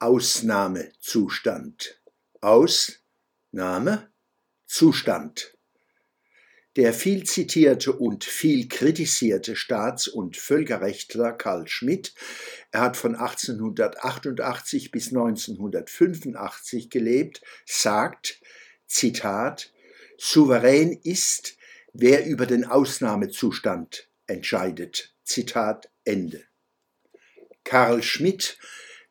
Ausnahmezustand. Ausnahme, Zustand. Der viel zitierte und viel kritisierte Staats- und Völkerrechtler Karl Schmidt, er hat von 1888 bis 1985 gelebt, sagt, Zitat, souverän ist, wer über den Ausnahmezustand entscheidet. Zitat Ende. Karl Schmidt,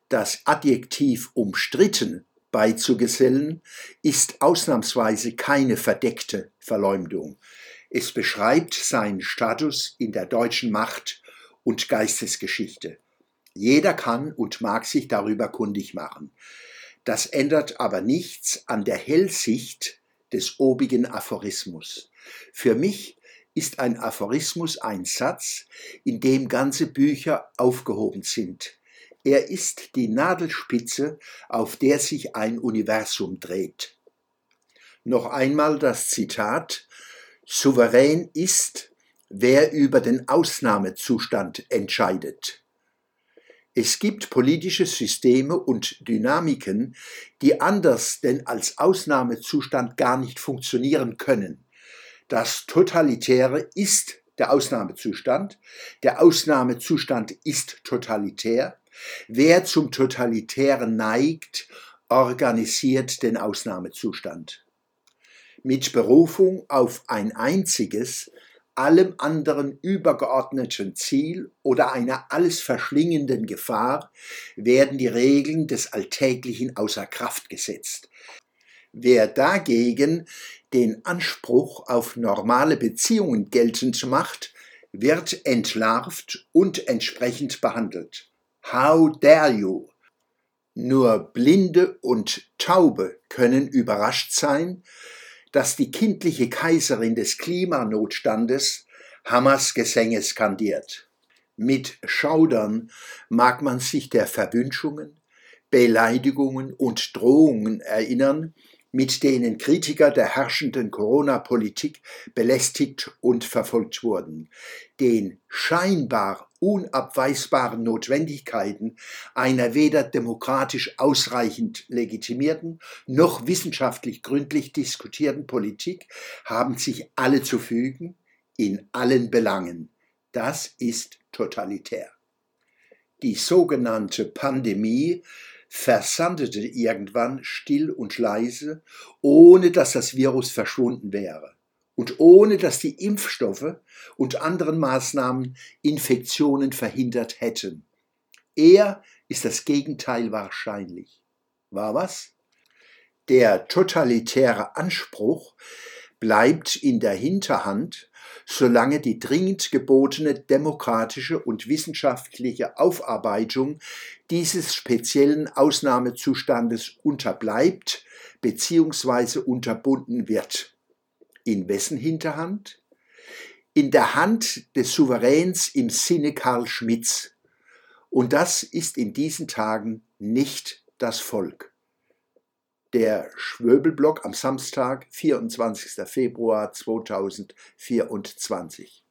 das Adjektiv umstritten beizugesellen, ist ausnahmsweise keine verdeckte Verleumdung. Es beschreibt seinen Status in der deutschen Macht- und Geistesgeschichte. Jeder kann und mag sich darüber kundig machen. Das ändert aber nichts an der Hellsicht des obigen Aphorismus. Für mich ist ein Aphorismus ein Satz, in dem ganze Bücher aufgehoben sind. Er ist die Nadelspitze, auf der sich ein Universum dreht. Noch einmal das Zitat Souverän ist, wer über den Ausnahmezustand entscheidet. Es gibt politische Systeme und Dynamiken, die anders denn als Ausnahmezustand gar nicht funktionieren können. Das Totalitäre ist der Ausnahmezustand, der Ausnahmezustand ist totalitär. Wer zum Totalitären neigt, organisiert den Ausnahmezustand mit Berufung auf ein einziges, allem anderen übergeordneten Ziel oder einer alles verschlingenden Gefahr werden die Regeln des Alltäglichen außer Kraft gesetzt. Wer dagegen den Anspruch auf normale Beziehungen geltend macht, wird entlarvt und entsprechend behandelt. How dare you? Nur Blinde und Taube können überrascht sein, dass die kindliche Kaiserin des Klimanotstandes Hamas Gesänge skandiert. Mit Schaudern mag man sich der Verwünschungen, Beleidigungen und Drohungen erinnern, mit denen Kritiker der herrschenden Corona-Politik belästigt und verfolgt wurden. Den scheinbar unabweisbaren Notwendigkeiten einer weder demokratisch ausreichend legitimierten noch wissenschaftlich gründlich diskutierten Politik haben sich alle zu fügen, in allen Belangen. Das ist totalitär. Die sogenannte Pandemie versandete irgendwann still und leise, ohne dass das Virus verschwunden wäre und ohne dass die Impfstoffe und anderen Maßnahmen Infektionen verhindert hätten. Eher ist das Gegenteil wahrscheinlich. War was? Der totalitäre Anspruch bleibt in der Hinterhand, solange die dringend gebotene demokratische und wissenschaftliche Aufarbeitung dieses speziellen Ausnahmezustandes unterbleibt bzw. unterbunden wird. In wessen Hinterhand? In der Hand des Souveräns im Sinne Karl Schmidts. Und das ist in diesen Tagen nicht das Volk. Der Schwöbelblock am Samstag, 24. Februar 2024.